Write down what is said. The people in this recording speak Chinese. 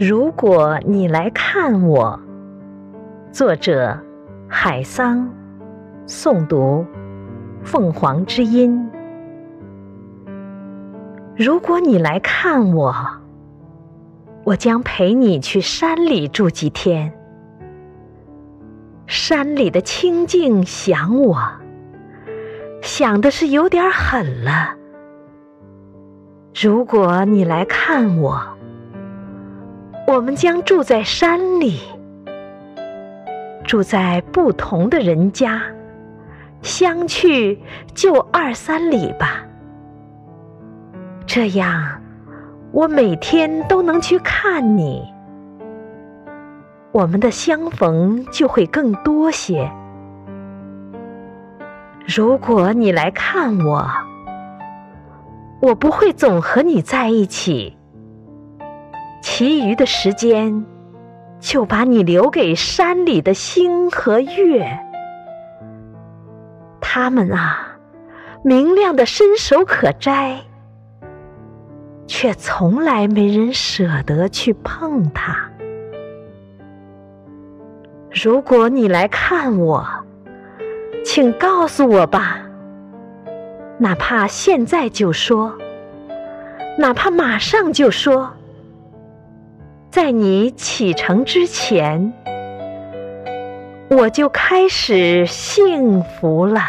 如果你来看我，作者海桑，诵读凤凰之音。如果你来看我，我将陪你去山里住几天。山里的清静想我，想的是有点狠了。如果你来看我。我们将住在山里，住在不同的人家，相去就二三里吧。这样，我每天都能去看你，我们的相逢就会更多些。如果你来看我，我不会总和你在一起。其余的时间，就把你留给山里的星和月。它们啊，明亮的伸手可摘，却从来没人舍得去碰它。如果你来看我，请告诉我吧，哪怕现在就说，哪怕马上就说。在你启程之前，我就开始幸福了。